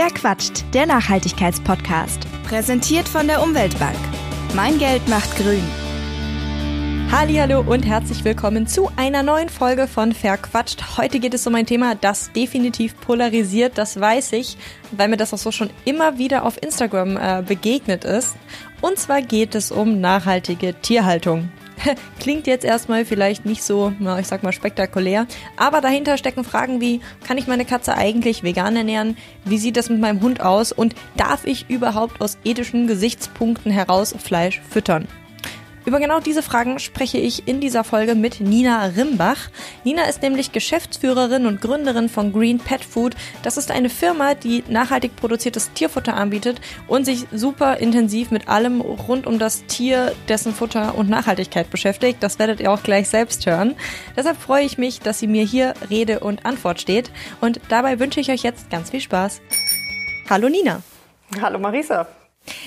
Wer quatscht? Der Nachhaltigkeitspodcast. Präsentiert von der Umweltbank. Mein Geld macht grün. Hallo und herzlich willkommen zu einer neuen Folge von Verquatscht. Heute geht es um ein Thema, das definitiv polarisiert, das weiß ich, weil mir das auch so schon immer wieder auf Instagram äh, begegnet ist. Und zwar geht es um nachhaltige Tierhaltung. Klingt jetzt erstmal vielleicht nicht so, ich sag mal, spektakulär, aber dahinter stecken Fragen wie, kann ich meine Katze eigentlich vegan ernähren? Wie sieht das mit meinem Hund aus? Und darf ich überhaupt aus ethischen Gesichtspunkten heraus Fleisch füttern? Über genau diese Fragen spreche ich in dieser Folge mit Nina Rimbach. Nina ist nämlich Geschäftsführerin und Gründerin von Green Pet Food. Das ist eine Firma, die nachhaltig produziertes Tierfutter anbietet und sich super intensiv mit allem rund um das Tier, dessen Futter und Nachhaltigkeit beschäftigt. Das werdet ihr auch gleich selbst hören. Deshalb freue ich mich, dass sie mir hier Rede und Antwort steht. Und dabei wünsche ich euch jetzt ganz viel Spaß. Hallo Nina. Hallo Marisa.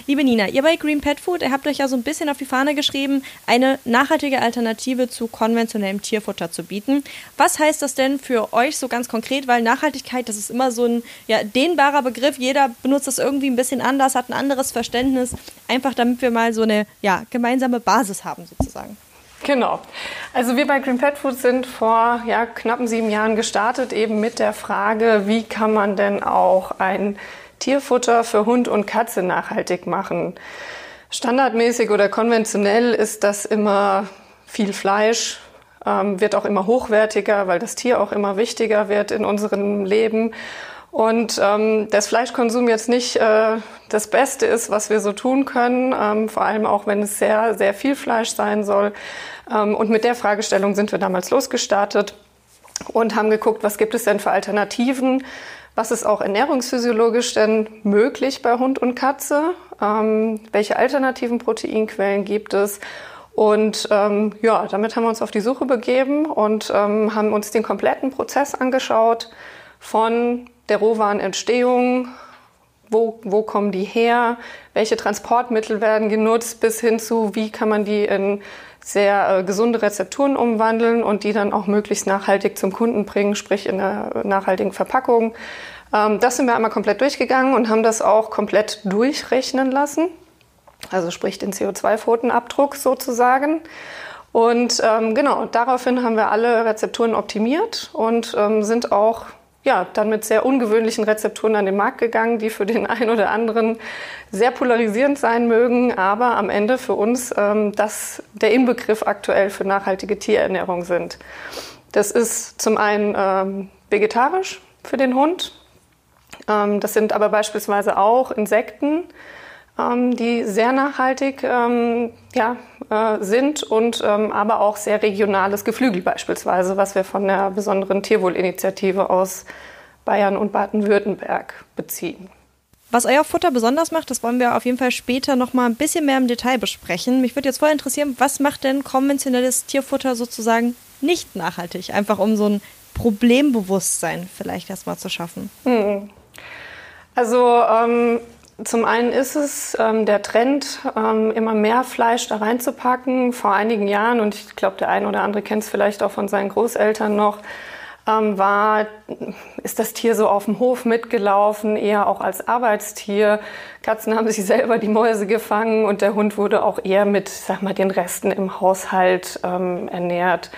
Liebe Nina, ihr bei Green Pet Food, ihr habt euch ja so ein bisschen auf die Fahne geschrieben, eine nachhaltige Alternative zu konventionellem Tierfutter zu bieten. Was heißt das denn für euch so ganz konkret? Weil Nachhaltigkeit, das ist immer so ein ja, dehnbarer Begriff. Jeder benutzt das irgendwie ein bisschen anders, hat ein anderes Verständnis. Einfach damit wir mal so eine ja, gemeinsame Basis haben sozusagen. Genau. Also wir bei Green Pet Food sind vor ja, knappen sieben Jahren gestartet, eben mit der Frage, wie kann man denn auch ein Tierfutter für Hund und Katze nachhaltig machen. Standardmäßig oder konventionell ist das immer viel Fleisch, ähm, wird auch immer hochwertiger, weil das Tier auch immer wichtiger wird in unserem Leben. Und ähm, das Fleischkonsum jetzt nicht äh, das Beste ist, was wir so tun können, ähm, vor allem auch wenn es sehr, sehr viel Fleisch sein soll. Ähm, und mit der Fragestellung sind wir damals losgestartet und haben geguckt, was gibt es denn für Alternativen, was ist auch ernährungsphysiologisch denn möglich bei Hund und Katze? Ähm, welche alternativen Proteinquellen gibt es? Und ähm, ja, damit haben wir uns auf die Suche begeben und ähm, haben uns den kompletten Prozess angeschaut von der Rohwarenentstehung, wo, wo kommen die her, welche Transportmittel werden genutzt, bis hin zu, wie kann man die in sehr äh, gesunde Rezepturen umwandeln und die dann auch möglichst nachhaltig zum Kunden bringen, sprich in einer nachhaltigen Verpackung. Ähm, das sind wir einmal komplett durchgegangen und haben das auch komplett durchrechnen lassen. Also sprich den CO2-Pfotenabdruck sozusagen. Und ähm, genau, daraufhin haben wir alle Rezepturen optimiert und ähm, sind auch ja, dann mit sehr ungewöhnlichen Rezepturen an den Markt gegangen, die für den einen oder anderen sehr polarisierend sein mögen, aber am Ende für uns ähm, das der Inbegriff aktuell für nachhaltige Tierernährung sind. Das ist zum einen ähm, vegetarisch für den Hund. Ähm, das sind aber beispielsweise auch Insekten, die sehr nachhaltig ähm, ja, äh, sind und ähm, aber auch sehr regionales Geflügel beispielsweise, was wir von der besonderen Tierwohlinitiative aus Bayern und Baden-Württemberg beziehen. Was euer Futter besonders macht, das wollen wir auf jeden Fall später noch mal ein bisschen mehr im Detail besprechen. Mich würde jetzt voll interessieren, was macht denn konventionelles Tierfutter sozusagen nicht nachhaltig? Einfach um so ein Problembewusstsein vielleicht erstmal zu schaffen. Hm. Also ähm, zum einen ist es ähm, der Trend, ähm, immer mehr Fleisch da reinzupacken. Vor einigen Jahren, und ich glaube, der eine oder andere kennt es vielleicht auch von seinen Großeltern noch, ähm, war, ist das Tier so auf dem Hof mitgelaufen, eher auch als Arbeitstier. Katzen haben sich selber die Mäuse gefangen und der Hund wurde auch eher mit, sag mal, den Resten im Haushalt ähm, ernährt.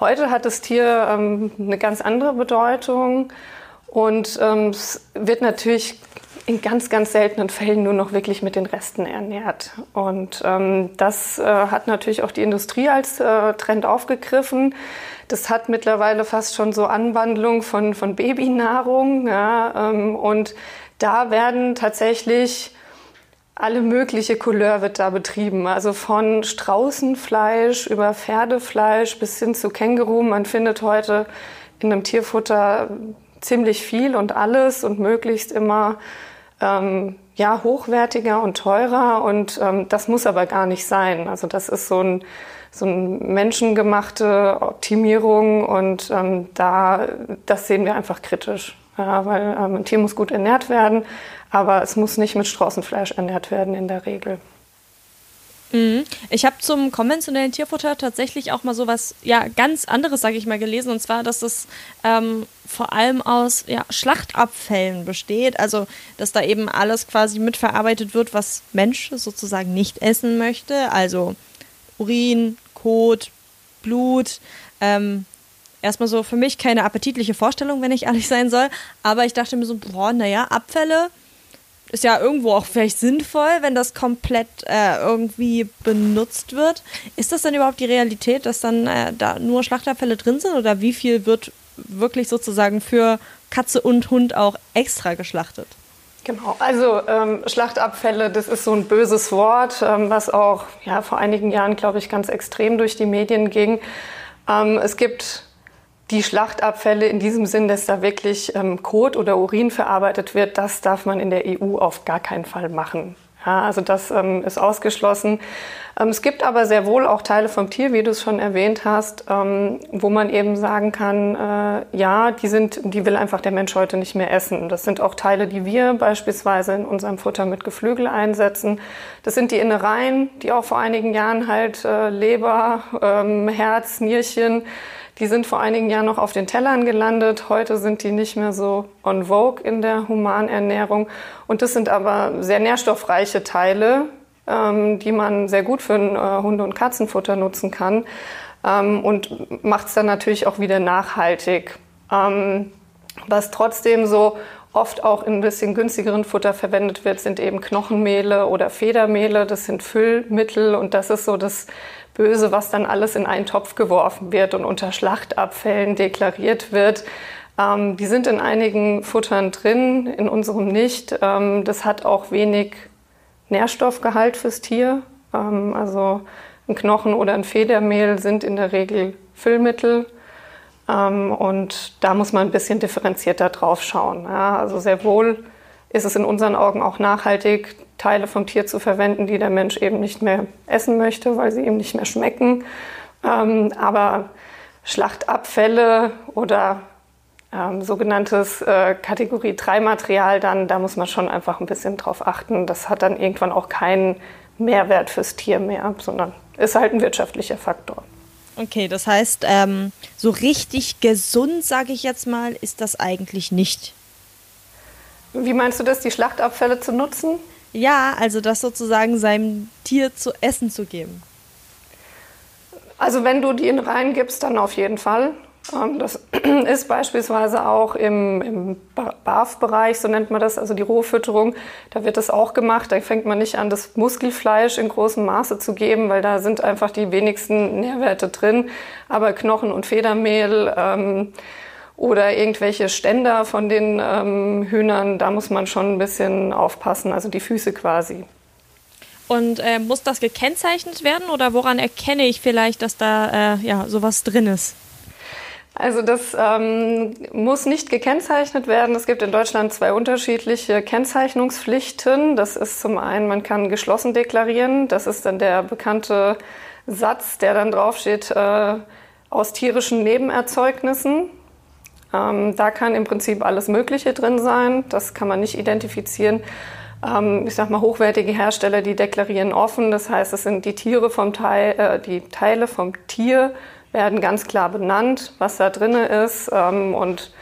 Heute hat das Tier ähm, eine ganz andere Bedeutung und ähm, es wird natürlich in ganz, ganz seltenen Fällen nur noch wirklich mit den Resten ernährt. Und ähm, das äh, hat natürlich auch die Industrie als äh, Trend aufgegriffen. Das hat mittlerweile fast schon so Anwandlung von, von Babynahrung. Ja, ähm, und da werden tatsächlich alle mögliche Couleur wird da betrieben. Also von Straußenfleisch über Pferdefleisch bis hin zu Känguru. Man findet heute in einem Tierfutter ziemlich viel und alles und möglichst immer ähm, ja, hochwertiger und teurer und ähm, das muss aber gar nicht sein. Also das ist so ein, so ein menschengemachte Optimierung und ähm, da, das sehen wir einfach kritisch. Ja, weil ähm, ein Tier muss gut ernährt werden, aber es muss nicht mit Straußenfleisch ernährt werden in der Regel. Mhm. Ich habe zum konventionellen Tierfutter tatsächlich auch mal so was ja, ganz anderes, sage ich mal, gelesen. Und zwar, dass es ähm, vor allem aus ja, Schlachtabfällen besteht. Also, dass da eben alles quasi mitverarbeitet wird, was Mensch sozusagen nicht essen möchte. Also Urin, Kot, Blut. Ähm, erstmal so für mich keine appetitliche Vorstellung, wenn ich ehrlich sein soll. Aber ich dachte mir so, boah, naja, Abfälle ist ja irgendwo auch vielleicht sinnvoll, wenn das komplett äh, irgendwie benutzt wird. Ist das denn überhaupt die Realität, dass dann äh, da nur Schlachtabfälle drin sind oder wie viel wird wirklich sozusagen für Katze und Hund auch extra geschlachtet? Genau, also ähm, Schlachtabfälle, das ist so ein böses Wort, ähm, was auch ja, vor einigen Jahren, glaube ich, ganz extrem durch die Medien ging. Ähm, es gibt die Schlachtabfälle in diesem Sinn, dass da wirklich ähm, Kot oder Urin verarbeitet wird, das darf man in der EU auf gar keinen Fall machen. Ja, also das ähm, ist ausgeschlossen. Ähm, es gibt aber sehr wohl auch Teile vom Tier, wie du es schon erwähnt hast, ähm, wo man eben sagen kann, äh, ja, die sind, die will einfach der Mensch heute nicht mehr essen. Das sind auch Teile, die wir beispielsweise in unserem Futter mit Geflügel einsetzen. Das sind die Innereien, die auch vor einigen Jahren halt äh, Leber, ähm, Herz, Nierchen, die sind vor einigen Jahren noch auf den Tellern gelandet. Heute sind die nicht mehr so on vogue in der Humanernährung. Und das sind aber sehr nährstoffreiche Teile, ähm, die man sehr gut für ein äh, Hunde- und Katzenfutter nutzen kann. Ähm, und macht es dann natürlich auch wieder nachhaltig. Ähm, was trotzdem so oft auch in ein bisschen günstigeren Futter verwendet wird, sind eben Knochenmehle oder Federmehle. Das sind Füllmittel und das ist so das Böse, was dann alles in einen Topf geworfen wird und unter Schlachtabfällen deklariert wird. Ähm, die sind in einigen Futtern drin, in unserem nicht. Ähm, das hat auch wenig Nährstoffgehalt fürs Tier. Ähm, also ein Knochen oder ein Federmehl sind in der Regel Füllmittel. Ähm, und da muss man ein bisschen differenzierter drauf schauen. Ja, also sehr wohl ist es in unseren Augen auch nachhaltig, Teile vom Tier zu verwenden, die der Mensch eben nicht mehr essen möchte, weil sie ihm nicht mehr schmecken. Ähm, aber Schlachtabfälle oder ähm, sogenanntes äh, Kategorie 3 Material, dann da muss man schon einfach ein bisschen drauf achten. Das hat dann irgendwann auch keinen Mehrwert fürs Tier mehr, sondern ist halt ein wirtschaftlicher Faktor. Okay, das heißt, ähm, so richtig gesund, sage ich jetzt mal, ist das eigentlich nicht. Wie meinst du das, die Schlachtabfälle zu nutzen? Ja, also das sozusagen seinem Tier zu essen zu geben. Also wenn du die in rein gibst, dann auf jeden Fall. Ähm, das ist beispielsweise auch im, im BAF-Bereich, so nennt man das, also die Rohfütterung. Da wird das auch gemacht. Da fängt man nicht an, das Muskelfleisch in großem Maße zu geben, weil da sind einfach die wenigsten Nährwerte drin. Aber Knochen und Federmehl, ähm, oder irgendwelche Ständer von den ähm, Hühnern, da muss man schon ein bisschen aufpassen, also die Füße quasi. Und äh, muss das gekennzeichnet werden oder woran erkenne ich vielleicht, dass da äh, ja, sowas drin ist? Also das ähm, muss nicht gekennzeichnet werden. Es gibt in Deutschland zwei unterschiedliche Kennzeichnungspflichten. Das ist zum einen, man kann geschlossen deklarieren. Das ist dann der bekannte Satz, der dann draufsteht, äh, aus tierischen Nebenerzeugnissen. Ähm, da kann im Prinzip alles Mögliche drin sein. Das kann man nicht identifizieren. Ähm, ich sag mal, hochwertige Hersteller, die deklarieren offen. Das heißt, es sind die Tiere vom Teil, äh, die Teile vom Tier werden ganz klar benannt, was da drin ist. Ähm, und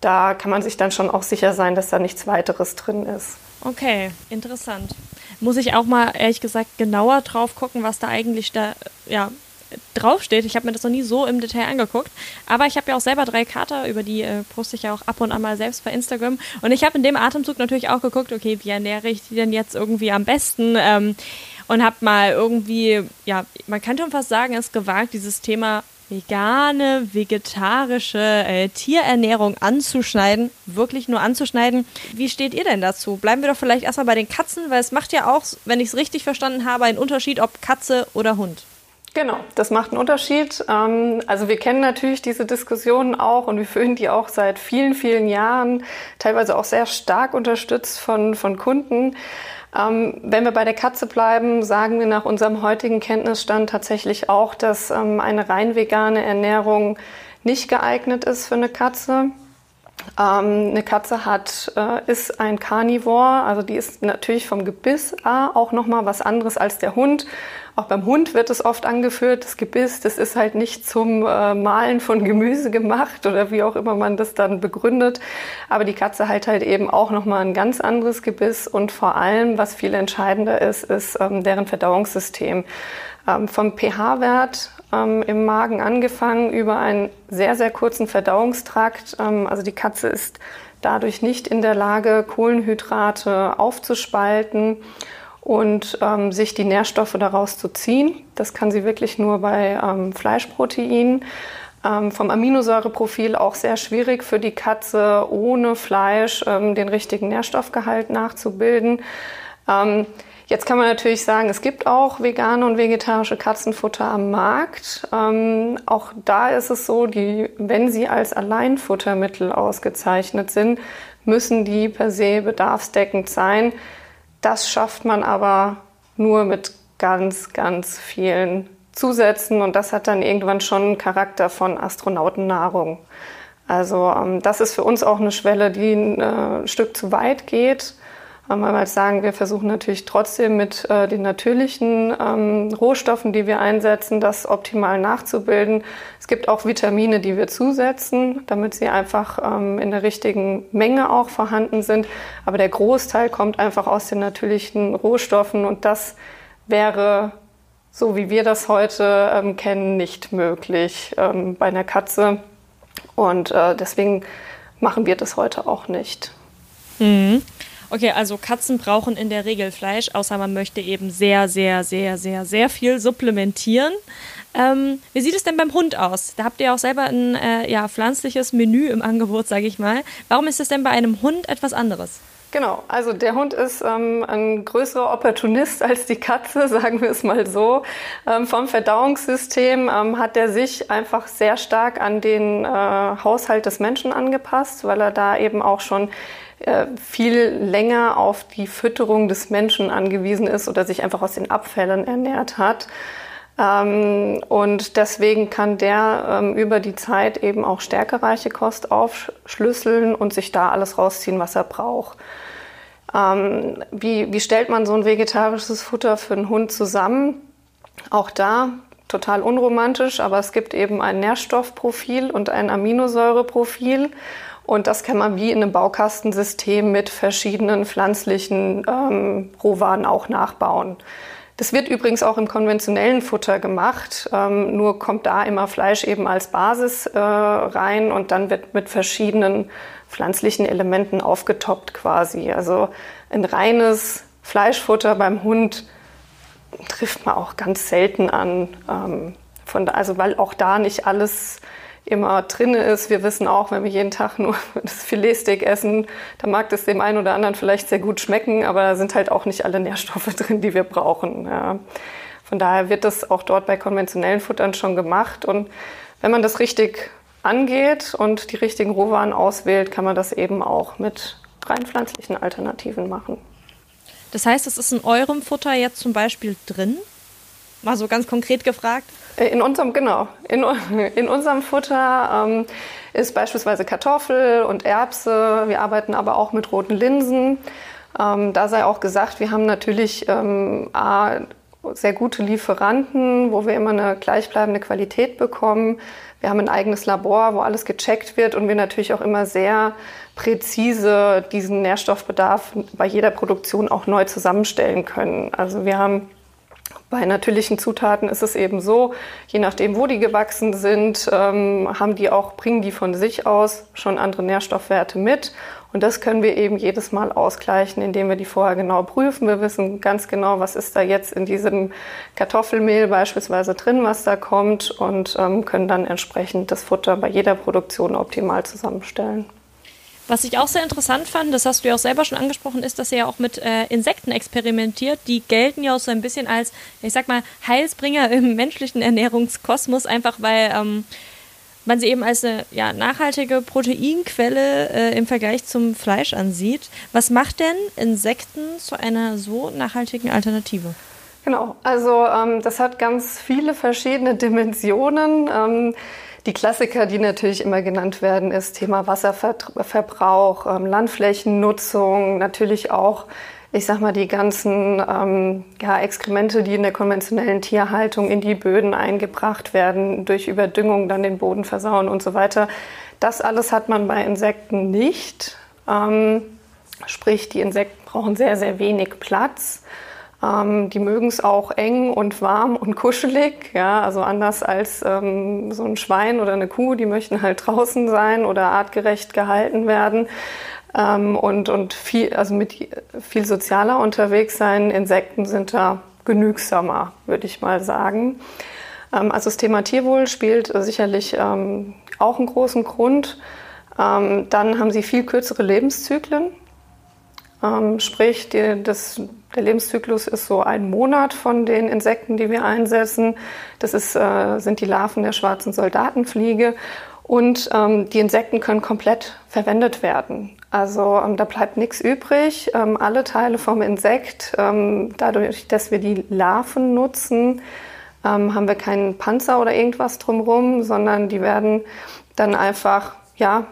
da kann man sich dann schon auch sicher sein, dass da nichts weiteres drin ist. Okay, interessant. Muss ich auch mal ehrlich gesagt genauer drauf gucken, was da eigentlich da ja, draufsteht. Ich habe mir das noch nie so im Detail angeguckt. Aber ich habe ja auch selber drei Kater, über die äh, poste ich ja auch ab und an mal selbst bei Instagram. Und ich habe in dem Atemzug natürlich auch geguckt, okay, wie ernähre ich die denn jetzt irgendwie am besten? Ähm, und habe mal irgendwie, ja, man kann schon fast sagen, es gewagt, dieses Thema vegane, vegetarische äh, Tierernährung anzuschneiden, wirklich nur anzuschneiden. Wie steht ihr denn dazu? Bleiben wir doch vielleicht erstmal bei den Katzen, weil es macht ja auch, wenn ich es richtig verstanden habe, einen Unterschied, ob Katze oder Hund. Genau, das macht einen Unterschied. Ähm, also wir kennen natürlich diese Diskussionen auch und wir führen die auch seit vielen, vielen Jahren, teilweise auch sehr stark unterstützt von, von Kunden. Ähm, wenn wir bei der Katze bleiben, sagen wir nach unserem heutigen Kenntnisstand tatsächlich auch, dass ähm, eine rein vegane Ernährung nicht geeignet ist für eine Katze. eine Katze hat, äh, ist ein Carnivore, also die ist natürlich vom Gebiss auch nochmal was anderes als der Hund Auch beim Hund wird es oft angeführt, das Gebiss, das ist halt nicht zum äh, Malen von Gemüse gemacht oder wie auch immer man das dann begründet. Aber die Katze hat halt eben auch nochmal ein ganz anderes Gebiss und vor allem, was viel entscheidender ist, ist ähm, deren Verdauungssystem. Ähm, vom pH-Wert ähm, im Magen angefangen über einen sehr, sehr kurzen Verdauungstrakt. Ähm, also die Katze ist dadurch nicht in der Lage, Kohlenhydrate aufzuspalten und ähm, sich die Nährstoffe daraus zu ziehen. Das kann sie wirklich nur bei ähm, Fleischproteinen. Ähm, vom Aminosäureprofil auch sehr schwierig für die Katze, ohne Fleisch ähm, den richtigen Nährstoffgehalt nachzubilden. Ähm, Jetzt kann man natürlich sagen, es gibt auch vegane und vegetarische Katzenfutter am Markt. Ähm, auch da ist es so, die, wenn sie als Alleinfuttermittel ausgezeichnet sind, müssen die per se bedarfsdeckend sein. Das schafft man aber nur mit ganz, ganz vielen Zusätzen und das hat dann irgendwann schon einen Charakter von Astronautennahrung. Also ähm, das ist für uns auch eine Schwelle, die ein äh, Stück zu weit geht halt sagen, wir versuchen natürlich trotzdem mit äh, den natürlichen ähm, Rohstoffen, die wir einsetzen, das optimal nachzubilden. Es gibt auch Vitamine, die wir zusetzen, damit sie einfach ähm, in der richtigen Menge auch vorhanden sind. Aber der Großteil kommt einfach aus den natürlichen Rohstoffen und das wäre, so wie wir das heute ähm, kennen, nicht möglich ähm, bei einer Katze. Und äh, deswegen machen wir das heute auch nicht. Mhm. Okay, also Katzen brauchen in der Regel Fleisch, außer man möchte eben sehr, sehr, sehr, sehr, sehr viel supplementieren. Ähm, wie sieht es denn beim Hund aus? Da habt ihr auch selber ein äh, ja, pflanzliches Menü im Angebot, sage ich mal. Warum ist es denn bei einem Hund etwas anderes? Genau, also der Hund ist ähm, ein größerer Opportunist als die Katze, sagen wir es mal so. Ähm, vom Verdauungssystem ähm, hat er sich einfach sehr stark an den äh, Haushalt des Menschen angepasst, weil er da eben auch schon viel länger auf die Fütterung des Menschen angewiesen ist oder sich einfach aus den Abfällen ernährt hat. Ähm, und deswegen kann der ähm, über die Zeit eben auch stärkereiche Kost aufschlüsseln und sich da alles rausziehen, was er braucht. Ähm, wie, wie stellt man so ein vegetarisches Futter für einen Hund zusammen? Auch da total unromantisch, aber es gibt eben ein Nährstoffprofil und ein Aminosäureprofil. Und das kann man wie in einem Baukastensystem mit verschiedenen pflanzlichen ähm, Rohwaren auch nachbauen. Das wird übrigens auch im konventionellen Futter gemacht, ähm, nur kommt da immer Fleisch eben als Basis äh, rein und dann wird mit verschiedenen pflanzlichen Elementen aufgetoppt quasi. Also ein reines Fleischfutter beim Hund trifft man auch ganz selten an. Ähm, von, also weil auch da nicht alles immer drin ist. Wir wissen auch, wenn wir jeden Tag nur das Filetsteak essen, dann mag das dem einen oder anderen vielleicht sehr gut schmecken, aber da sind halt auch nicht alle Nährstoffe drin, die wir brauchen. Ja. Von daher wird das auch dort bei konventionellen Futtern schon gemacht. Und wenn man das richtig angeht und die richtigen Rohwaren auswählt, kann man das eben auch mit rein pflanzlichen Alternativen machen. Das heißt, es ist in eurem Futter jetzt zum Beispiel drin? Mal so ganz konkret gefragt. Äh, in unserem, genau, in, in unserem Futter ähm, ist beispielsweise Kartoffel und Erbse. Wir arbeiten aber auch mit roten Linsen. Ähm, da sei auch gesagt, wir haben natürlich ähm, A, sehr gute Lieferanten, wo wir immer eine gleichbleibende Qualität bekommen. Wir haben ein eigenes Labor, wo alles gecheckt wird und wir natürlich auch immer sehr präzise diesen Nährstoffbedarf bei jeder Produktion auch neu zusammenstellen können. Also wir haben bei natürlichen Zutaten ist es eben so, je nachdem, wo die gewachsen sind, ähm, haben die auch, bringen die von sich aus schon andere Nährstoffwerte mit. Und das können wir eben jedes Mal ausgleichen, indem wir die vorher genau prüfen. Wir wissen ganz genau, was ist da jetzt in diesem Kartoffelmehl beispielsweise drin, was da kommt und ähm, können dann entsprechend das Futter bei jeder Produktion optimal zusammenstellen. Was ich auch sehr interessant fand, das hast du ja auch selber schon angesprochen, ist, dass ihr ja auch mit äh, Insekten experimentiert. Die gelten ja auch so ein bisschen als, ich sag mal, Heilsbringer im menschlichen Ernährungskosmos, einfach weil ähm, man sie eben als eine ja, nachhaltige Proteinquelle äh, im Vergleich zum Fleisch ansieht. Was macht denn Insekten zu einer so nachhaltigen Alternative? Genau, also ähm, das hat ganz viele verschiedene Dimensionen. Ähm, die Klassiker, die natürlich immer genannt werden, ist Thema Wasserverbrauch, ähm, Landflächennutzung, natürlich auch ich sag mal, die ganzen ähm, ja, Exkremente, die in der konventionellen Tierhaltung in die Böden eingebracht werden, durch Überdüngung dann den Boden versauen und so weiter. Das alles hat man bei Insekten nicht. Ähm, sprich, die Insekten brauchen sehr, sehr wenig Platz. Ähm, die mögen es auch eng und warm und kuschelig. Ja, also anders als ähm, so ein Schwein oder eine Kuh, die möchten halt draußen sein oder artgerecht gehalten werden ähm, und, und viel, also mit viel sozialer unterwegs sein. Insekten sind da genügsamer, würde ich mal sagen. Ähm, also das Thema Tierwohl spielt sicherlich ähm, auch einen großen Grund. Ähm, dann haben sie viel kürzere Lebenszyklen. Sprich, die, das, der Lebenszyklus ist so ein Monat von den Insekten, die wir einsetzen. Das ist, äh, sind die Larven der schwarzen Soldatenfliege. Und ähm, die Insekten können komplett verwendet werden. Also ähm, da bleibt nichts übrig. Ähm, alle Teile vom Insekt, ähm, dadurch, dass wir die Larven nutzen, ähm, haben wir keinen Panzer oder irgendwas drumherum, sondern die werden dann einfach ja,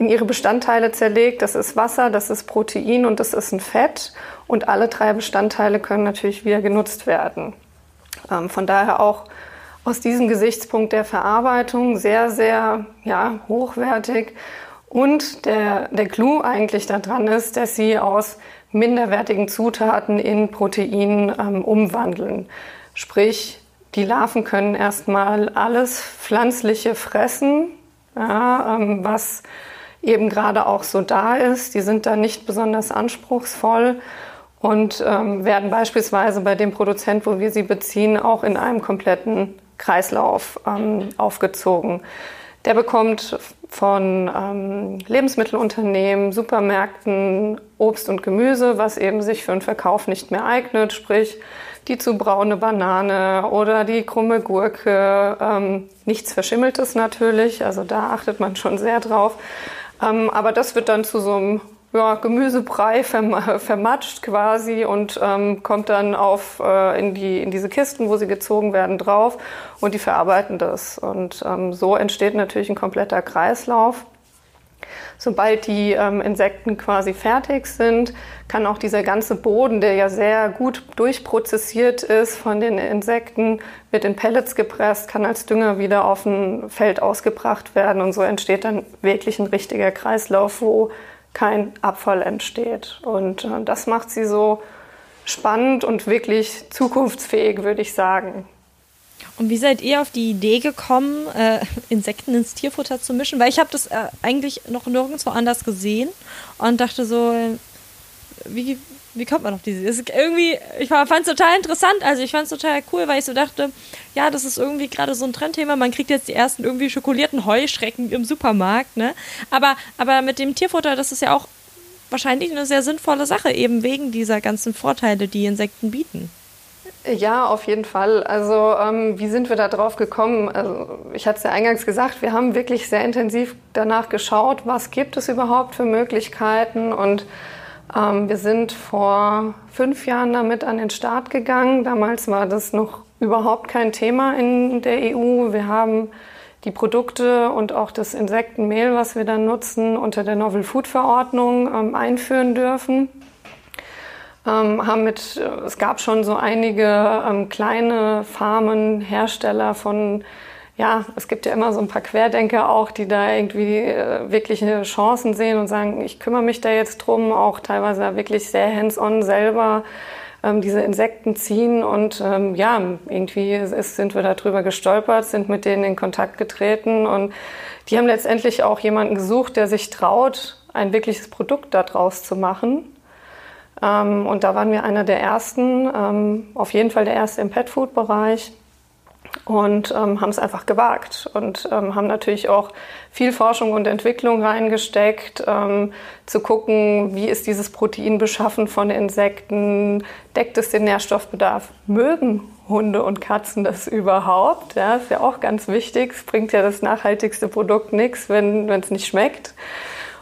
in ihre Bestandteile zerlegt. Das ist Wasser, das ist Protein und das ist ein Fett. Und alle drei Bestandteile können natürlich wieder genutzt werden. Ähm, von daher auch aus diesem Gesichtspunkt der Verarbeitung sehr, sehr ja, hochwertig und der, der Clou eigentlich daran ist, dass sie aus minderwertigen Zutaten in Protein ähm, umwandeln. Sprich, die Larven können erstmal alles Pflanzliche fressen, ja, ähm, was eben gerade auch so da ist. Die sind da nicht besonders anspruchsvoll und ähm, werden beispielsweise bei dem Produzent, wo wir sie beziehen, auch in einem kompletten Kreislauf ähm, aufgezogen. Der bekommt von ähm, Lebensmittelunternehmen, Supermärkten Obst und Gemüse, was eben sich für den Verkauf nicht mehr eignet, sprich die zu braune Banane oder die krumme Gurke. Ähm, nichts Verschimmeltes natürlich, also da achtet man schon sehr drauf. Ähm, aber das wird dann zu so einem ja, Gemüsebrei verm vermatscht quasi und ähm, kommt dann auf, äh, in, die, in diese Kisten, wo sie gezogen werden, drauf und die verarbeiten das. Und ähm, so entsteht natürlich ein kompletter Kreislauf. Sobald die ähm, Insekten quasi fertig sind, kann auch dieser ganze Boden, der ja sehr gut durchprozessiert ist von den Insekten, wird in Pellets gepresst, kann als Dünger wieder auf ein Feld ausgebracht werden und so entsteht dann wirklich ein richtiger Kreislauf, wo kein Abfall entsteht. Und äh, das macht sie so spannend und wirklich zukunftsfähig, würde ich sagen. Und wie seid ihr auf die Idee gekommen, äh, Insekten ins Tierfutter zu mischen? Weil ich habe das äh, eigentlich noch nirgendwo anders gesehen und dachte so, wie, wie kommt man auf diese? Ist irgendwie, ich fand es total interessant. Also ich fand es total cool, weil ich so dachte, ja, das ist irgendwie gerade so ein Trendthema. Man kriegt jetzt die ersten irgendwie schokolierten Heuschrecken im Supermarkt, ne? Aber, aber mit dem Tierfutter, das ist ja auch wahrscheinlich eine sehr sinnvolle Sache, eben wegen dieser ganzen Vorteile, die Insekten bieten. Ja, auf jeden Fall. Also ähm, wie sind wir da drauf gekommen? Also, ich hatte es ja eingangs gesagt, wir haben wirklich sehr intensiv danach geschaut, was gibt es überhaupt für Möglichkeiten und ähm, wir sind vor fünf Jahren damit an den Start gegangen. Damals war das noch überhaupt kein Thema in der EU. Wir haben die Produkte und auch das Insektenmehl, was wir dann nutzen, unter der Novel Food Verordnung ähm, einführen dürfen. Ähm, haben mit, es gab schon so einige ähm, kleine Farmen, Hersteller von ja, es gibt ja immer so ein paar Querdenker auch, die da irgendwie äh, wirkliche Chancen sehen und sagen, ich kümmere mich da jetzt drum, auch teilweise wirklich sehr hands-on selber ähm, diese Insekten ziehen und ähm, ja, irgendwie ist, sind wir darüber gestolpert, sind mit denen in Kontakt getreten und die haben letztendlich auch jemanden gesucht, der sich traut, ein wirkliches Produkt daraus zu machen. Ähm, und da waren wir einer der ersten, ähm, auf jeden Fall der erste im Pet-Food-Bereich und ähm, haben es einfach gewagt und ähm, haben natürlich auch viel Forschung und Entwicklung reingesteckt, ähm, zu gucken, wie ist dieses Protein beschaffen von Insekten, deckt es den Nährstoffbedarf, mögen Hunde und Katzen das überhaupt? Ja, ist ja auch ganz wichtig. Es bringt ja das nachhaltigste Produkt nichts, wenn es nicht schmeckt.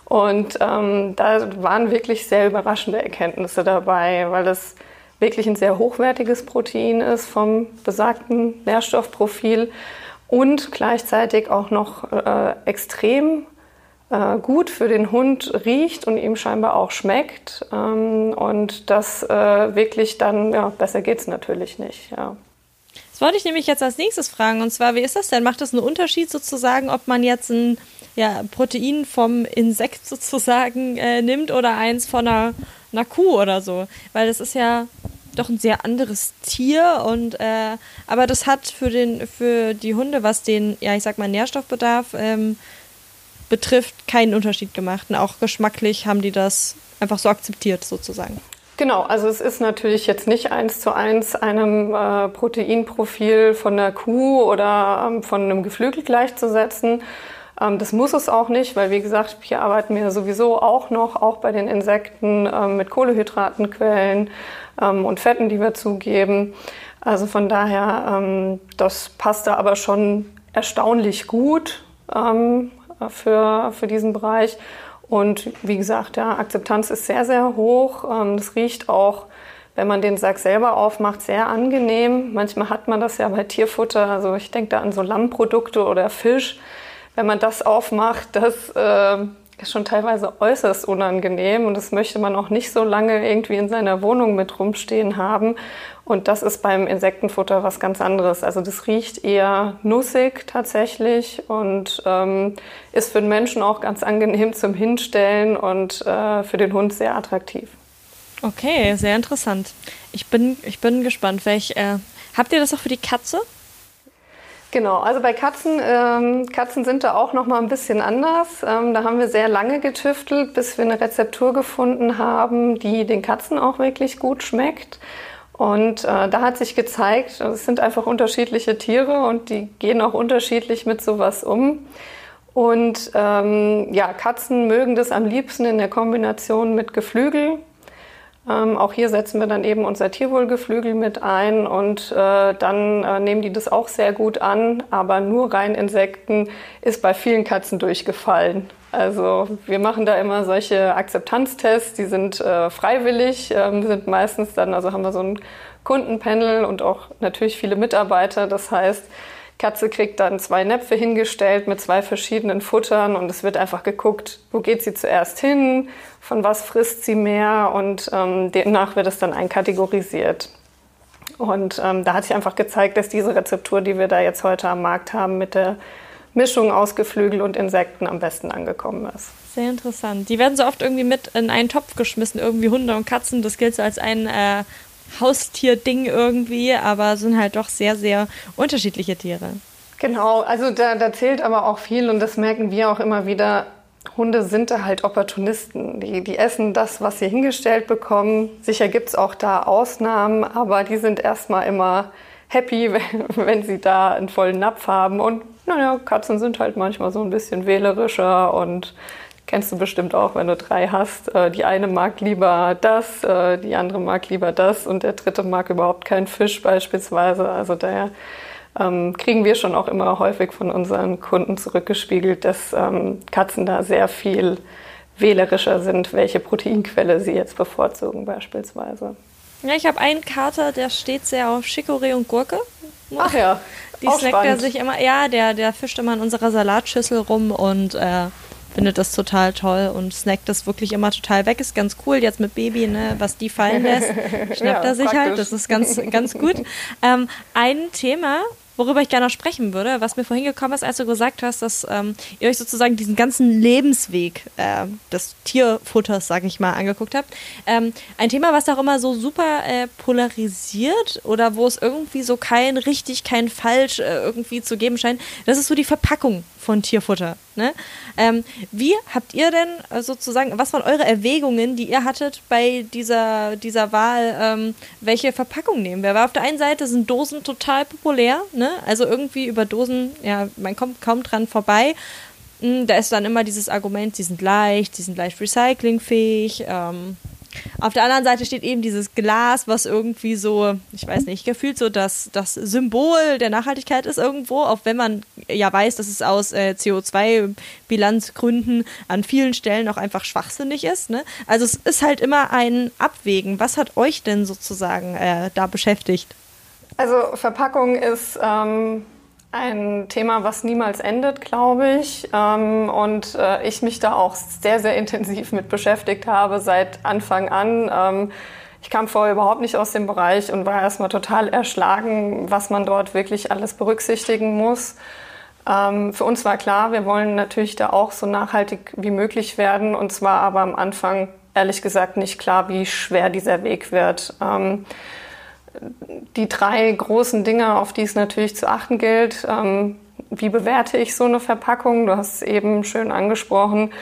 Und ähm, da waren wirklich sehr überraschende Erkenntnisse dabei, weil es wirklich ein sehr hochwertiges Protein ist vom besagten Nährstoffprofil und gleichzeitig auch noch äh, extrem äh, gut für den Hund riecht und ihm scheinbar auch schmeckt. Ähm, und das äh, wirklich dann, ja, besser geht's natürlich nicht, ja. Das wollte ich nämlich jetzt als nächstes fragen. Und zwar, wie ist das denn? Macht das einen Unterschied sozusagen, ob man jetzt ein ja, Protein vom Insekt sozusagen äh, nimmt oder eins von einer, einer Kuh oder so? Weil das ist ja doch ein sehr anderes Tier und äh, aber das hat für den für die Hunde, was den ja ich sag mal Nährstoffbedarf ähm, betrifft, keinen Unterschied gemacht. Und auch geschmacklich haben die das einfach so akzeptiert sozusagen. Genau, also es ist natürlich jetzt nicht eins zu eins einem äh, Proteinprofil von der Kuh oder ähm, von einem Geflügel gleichzusetzen. Ähm, das muss es auch nicht, weil wie gesagt, hier arbeiten wir sowieso auch noch, auch bei den Insekten ähm, mit Kohlehydratenquellen ähm, und Fetten, die wir zugeben. Also von daher, ähm, das passt da aber schon erstaunlich gut ähm, für, für diesen Bereich. Und wie gesagt, ja, Akzeptanz ist sehr, sehr hoch. Ähm, das riecht auch, wenn man den Sack selber aufmacht, sehr angenehm. Manchmal hat man das ja bei Tierfutter. Also ich denke da an so Lammprodukte oder Fisch. Wenn man das aufmacht, das äh, ist schon teilweise äußerst unangenehm und das möchte man auch nicht so lange irgendwie in seiner Wohnung mit rumstehen haben. Und das ist beim Insektenfutter was ganz anderes. Also das riecht eher nussig tatsächlich und ähm, ist für den Menschen auch ganz angenehm zum Hinstellen und äh, für den Hund sehr attraktiv. Okay, sehr interessant. Ich bin, ich bin gespannt. Welch, äh, habt ihr das auch für die Katze? Genau, also bei Katzen, ähm, Katzen sind da auch noch mal ein bisschen anders. Ähm, da haben wir sehr lange getüftelt, bis wir eine Rezeptur gefunden haben, die den Katzen auch wirklich gut schmeckt. Und äh, da hat sich gezeigt, es sind einfach unterschiedliche Tiere und die gehen auch unterschiedlich mit sowas um. Und ähm, ja, Katzen mögen das am liebsten in der Kombination mit Geflügel. Ähm, auch hier setzen wir dann eben unser Tierwohlgeflügel mit ein und äh, dann äh, nehmen die das auch sehr gut an. Aber nur rein Insekten ist bei vielen Katzen durchgefallen. Also wir machen da immer solche Akzeptanztests, die sind äh, freiwillig, ähm, sind meistens dann, also haben wir so ein Kundenpanel und auch natürlich viele Mitarbeiter. Das heißt, Katze kriegt dann zwei Näpfe hingestellt mit zwei verschiedenen Futtern und es wird einfach geguckt, wo geht sie zuerst hin, von was frisst sie mehr und ähm, demnach wird es dann einkategorisiert. Und ähm, da hat sich einfach gezeigt, dass diese Rezeptur, die wir da jetzt heute am Markt haben, mit der Mischung aus Geflügel und Insekten am besten angekommen ist. Sehr interessant. Die werden so oft irgendwie mit in einen Topf geschmissen, irgendwie Hunde und Katzen. Das gilt so als ein äh, Haustier-Ding irgendwie, aber sind halt doch sehr, sehr unterschiedliche Tiere. Genau, also da, da zählt aber auch viel und das merken wir auch immer wieder. Hunde sind da halt Opportunisten. Die, die essen das, was sie hingestellt bekommen. Sicher gibt es auch da Ausnahmen, aber die sind erstmal immer happy, wenn, wenn sie da einen vollen Napf haben. Und naja, Katzen sind halt manchmal so ein bisschen wählerischer und kennst du bestimmt auch, wenn du drei hast. Äh, die eine mag lieber das, äh, die andere mag lieber das und der dritte mag überhaupt keinen Fisch beispielsweise. Also daher ähm, kriegen wir schon auch immer häufig von unseren Kunden zurückgespiegelt, dass ähm, Katzen da sehr viel wählerischer sind, welche Proteinquelle sie jetzt bevorzugen beispielsweise. Ja, ich habe einen Kater, der steht sehr auf Chicorée und Gurke. Ach ja. Die snackt er sich immer. Ja, der, der fischt immer in unserer Salatschüssel rum und äh, findet das total toll und snackt das wirklich immer total weg. Ist ganz cool jetzt mit Baby, ne, was die fallen lässt, schnappt ja, er sich halt. praktisch. halt. Das ist ganz, ganz gut. Ähm, ein Thema, worüber ich gerne noch sprechen würde, was mir vorhin gekommen ist, als du gesagt hast, dass ähm, ihr euch sozusagen diesen ganzen Lebensweg äh, des Tierfutters, sage ich mal, angeguckt habt. Ähm, ein Thema, was auch immer so super äh, polarisiert oder wo es irgendwie so kein richtig, kein falsch äh, irgendwie zu geben scheint, das ist so die Verpackung von Tierfutter. Ne? Ähm, wie habt ihr denn äh, sozusagen, was waren eure Erwägungen, die ihr hattet bei dieser, dieser Wahl, ähm, welche Verpackung nehmen wir? Weil auf der einen Seite sind Dosen total populär, ne? Also irgendwie über Dosen, ja, man kommt kaum dran vorbei. Hm, da ist dann immer dieses Argument, sie sind leicht, sie sind leicht recyclingfähig. Ähm, auf der anderen Seite steht eben dieses Glas, was irgendwie so, ich weiß nicht, gefühlt so das, das Symbol der Nachhaltigkeit ist irgendwo, auch wenn man ja weiß, dass es aus äh, CO2-Bilanzgründen an vielen Stellen auch einfach schwachsinnig ist. Ne? Also es ist halt immer ein Abwägen. Was hat euch denn sozusagen äh, da beschäftigt? Also Verpackung ist ähm, ein Thema, was niemals endet, glaube ich. Ähm, und äh, ich mich da auch sehr, sehr intensiv mit beschäftigt habe seit Anfang an. Ähm, ich kam vorher überhaupt nicht aus dem Bereich und war erstmal total erschlagen, was man dort wirklich alles berücksichtigen muss. Ähm, für uns war klar, wir wollen natürlich da auch so nachhaltig wie möglich werden. Und zwar aber am Anfang ehrlich gesagt nicht klar, wie schwer dieser Weg wird. Ähm, die drei großen Dinge, auf die es natürlich zu achten gilt. Ähm, wie bewerte ich so eine Verpackung? Du hast es eben schön angesprochen.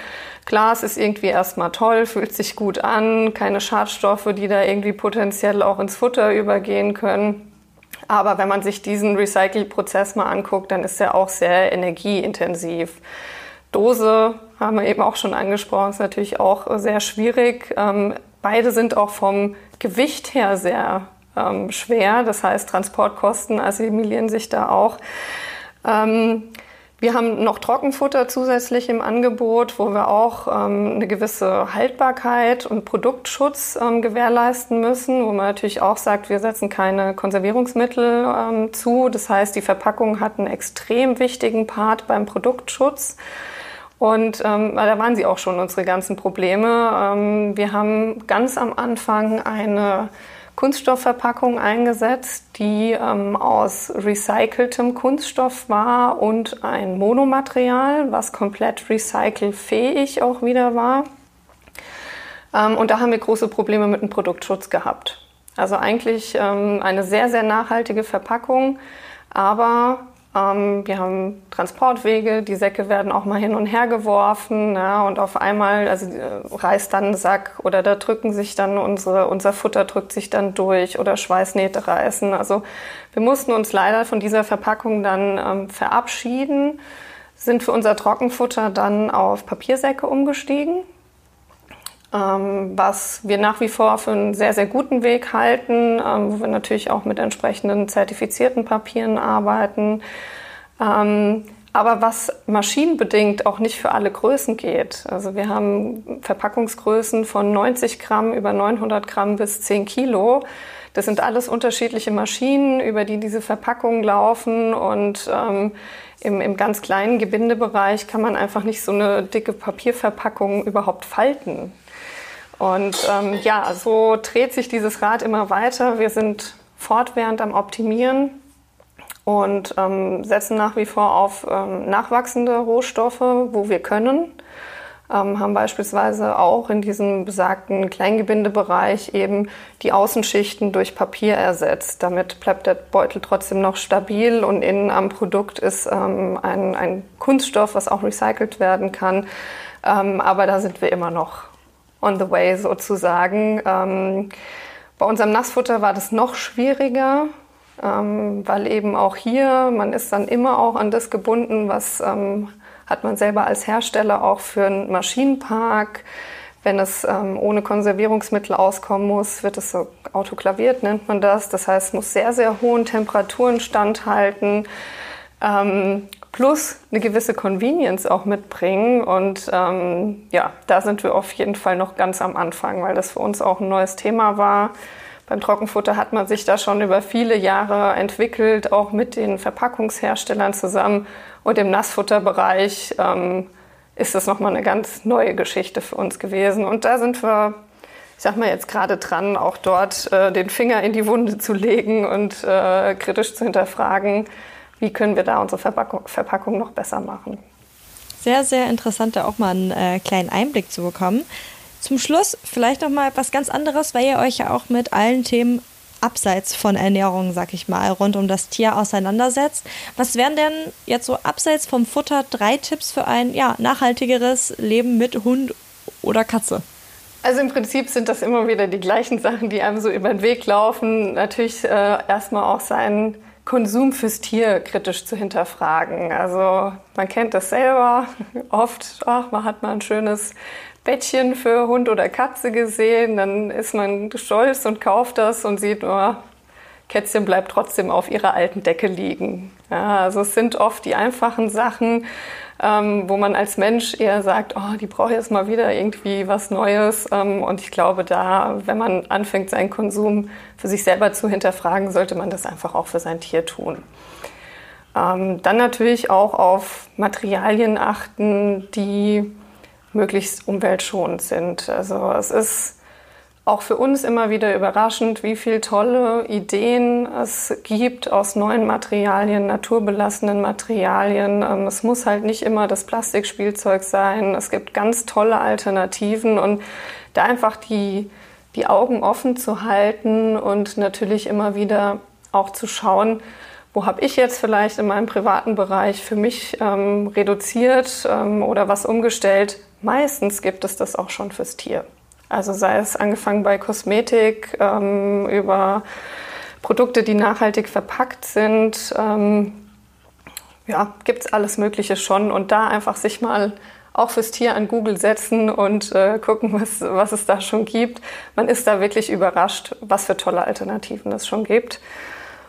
Glas ist irgendwie erstmal toll, fühlt sich gut an, keine Schadstoffe, die da irgendwie potenziell auch ins Futter übergehen können. Aber wenn man sich diesen Recycle-Prozess mal anguckt, dann ist er auch sehr energieintensiv. Dose haben wir eben auch schon angesprochen, ist natürlich auch sehr schwierig. Ähm, beide sind auch vom Gewicht her sehr ähm, schwer. Das heißt, Transportkosten assimilieren sich da auch. Ähm, wir haben noch Trockenfutter zusätzlich im Angebot, wo wir auch ähm, eine gewisse Haltbarkeit und Produktschutz ähm, gewährleisten müssen, wo man natürlich auch sagt, wir setzen keine Konservierungsmittel ähm, zu. Das heißt, die Verpackung hat einen extrem wichtigen Part beim Produktschutz. Und ähm, da waren sie auch schon unsere ganzen Probleme. Ähm, wir haben ganz am Anfang eine Kunststoffverpackung eingesetzt, die ähm, aus recyceltem Kunststoff war und ein Monomaterial, was komplett recycelfähig auch wieder war. Ähm, und da haben wir große Probleme mit dem Produktschutz gehabt. Also eigentlich ähm, eine sehr, sehr nachhaltige Verpackung, aber ähm, wir haben Transportwege, die Säcke werden auch mal hin und her geworfen ja, und auf einmal also, äh, reißt dann ein Sack oder da drücken sich dann unsere, unser Futter drückt sich dann durch oder Schweißnähte reißen. Also wir mussten uns leider von dieser Verpackung dann ähm, verabschieden, sind für unser Trockenfutter dann auf Papiersäcke umgestiegen was wir nach wie vor für einen sehr, sehr guten Weg halten, ähm, wo wir natürlich auch mit entsprechenden zertifizierten Papieren arbeiten. Ähm, aber was maschinenbedingt auch nicht für alle Größen geht. Also wir haben Verpackungsgrößen von 90 Gramm über 900 Gramm bis 10 Kilo. Das sind alles unterschiedliche Maschinen, über die diese Verpackungen laufen und ähm, im, im ganz kleinen Gebindebereich kann man einfach nicht so eine dicke Papierverpackung überhaupt falten. Und ähm, ja, so dreht sich dieses Rad immer weiter. Wir sind fortwährend am Optimieren und ähm, setzen nach wie vor auf ähm, nachwachsende Rohstoffe, wo wir können. Ähm, haben beispielsweise auch in diesem besagten Kleingebindebereich eben die Außenschichten durch Papier ersetzt. Damit bleibt der Beutel trotzdem noch stabil und innen am Produkt ist ähm, ein, ein Kunststoff, was auch recycelt werden kann. Ähm, aber da sind wir immer noch on the way sozusagen. Ähm, bei unserem Nassfutter war das noch schwieriger, ähm, weil eben auch hier, man ist dann immer auch an das gebunden, was ähm, hat man selber als Hersteller auch für einen Maschinenpark. Wenn es ähm, ohne Konservierungsmittel auskommen muss, wird es so autoklaviert, nennt man das. Das heißt, es muss sehr, sehr hohen Temperaturen standhalten. Ähm, plus eine gewisse Convenience auch mitbringen. Und ähm, ja, da sind wir auf jeden Fall noch ganz am Anfang, weil das für uns auch ein neues Thema war. Beim Trockenfutter hat man sich da schon über viele Jahre entwickelt, auch mit den Verpackungsherstellern zusammen. Und im Nassfutterbereich ähm, ist das nochmal eine ganz neue Geschichte für uns gewesen. Und da sind wir, ich sag mal jetzt gerade dran, auch dort äh, den Finger in die Wunde zu legen und äh, kritisch zu hinterfragen, wie können wir da unsere Verpackung, Verpackung noch besser machen. Sehr, sehr interessant, da auch mal einen äh, kleinen Einblick zu bekommen. Zum Schluss vielleicht noch mal etwas ganz anderes, weil ihr euch ja auch mit allen Themen abseits von Ernährung, sag ich mal, rund um das Tier auseinandersetzt. Was wären denn jetzt so abseits vom Futter drei Tipps für ein ja, nachhaltigeres Leben mit Hund oder Katze? Also im Prinzip sind das immer wieder die gleichen Sachen, die einem so über den Weg laufen. Natürlich äh, erstmal auch sein Konsum fürs Tier kritisch zu hinterfragen. Also man kennt das selber oft, ach, man hat mal ein schönes Bettchen für Hund oder Katze gesehen, dann ist man stolz und kauft das und sieht, oh, Kätzchen bleibt trotzdem auf ihrer alten Decke liegen. Ja, also es sind oft die einfachen Sachen, ähm, wo man als Mensch eher sagt, oh, die braucht jetzt mal wieder irgendwie was Neues. Ähm, und ich glaube, da, wenn man anfängt, seinen Konsum für sich selber zu hinterfragen, sollte man das einfach auch für sein Tier tun. Ähm, dann natürlich auch auf Materialien achten, die möglichst umweltschonend sind. Also es ist auch für uns immer wieder überraschend, wie viele tolle Ideen es gibt aus neuen Materialien, naturbelassenen Materialien. Ähm, es muss halt nicht immer das Plastikspielzeug sein. Es gibt ganz tolle Alternativen und da einfach die, die Augen offen zu halten und natürlich immer wieder auch zu schauen, wo habe ich jetzt vielleicht in meinem privaten Bereich für mich ähm, reduziert ähm, oder was umgestellt. Meistens gibt es das auch schon fürs Tier. Also sei es angefangen bei Kosmetik, ähm, über Produkte, die nachhaltig verpackt sind. Ähm, ja, gibt es alles Mögliche schon. Und da einfach sich mal auch fürs Tier an Google setzen und äh, gucken, was, was es da schon gibt. Man ist da wirklich überrascht, was für tolle Alternativen es schon gibt.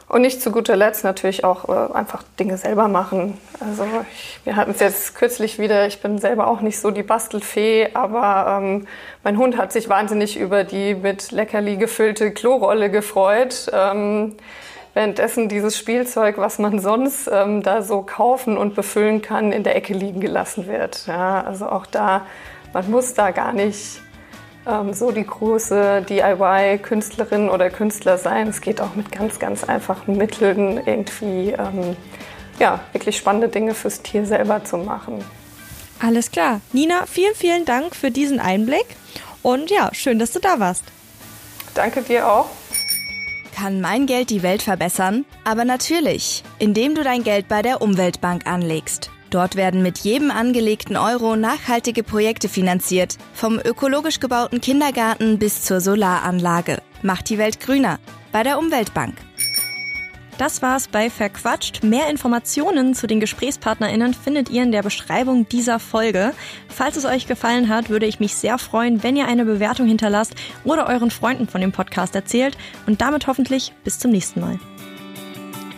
Und nicht zu guter Letzt natürlich auch äh, einfach Dinge selber machen. Also ich, wir hatten es jetzt kürzlich wieder, ich bin selber auch nicht so die Bastelfee, aber ähm, mein Hund hat sich wahnsinnig über die mit Leckerli gefüllte Klorolle gefreut. Ähm, währenddessen dieses Spielzeug, was man sonst ähm, da so kaufen und befüllen kann, in der Ecke liegen gelassen wird. Ja, also auch da, man muss da gar nicht so die große DIY-Künstlerin oder Künstler sein. Es geht auch mit ganz, ganz einfachen Mitteln irgendwie ähm, ja, wirklich spannende Dinge fürs Tier selber zu machen. Alles klar. Nina, vielen, vielen Dank für diesen Einblick und ja, schön, dass du da warst. Danke dir auch. Kann mein Geld die Welt verbessern? Aber natürlich, indem du dein Geld bei der Umweltbank anlegst. Dort werden mit jedem angelegten Euro nachhaltige Projekte finanziert, vom ökologisch gebauten Kindergarten bis zur Solaranlage. Macht die Welt grüner bei der Umweltbank. Das war's bei Verquatscht. Mehr Informationen zu den GesprächspartnerInnen findet ihr in der Beschreibung dieser Folge. Falls es euch gefallen hat, würde ich mich sehr freuen, wenn ihr eine Bewertung hinterlasst oder euren Freunden von dem Podcast erzählt und damit hoffentlich bis zum nächsten Mal.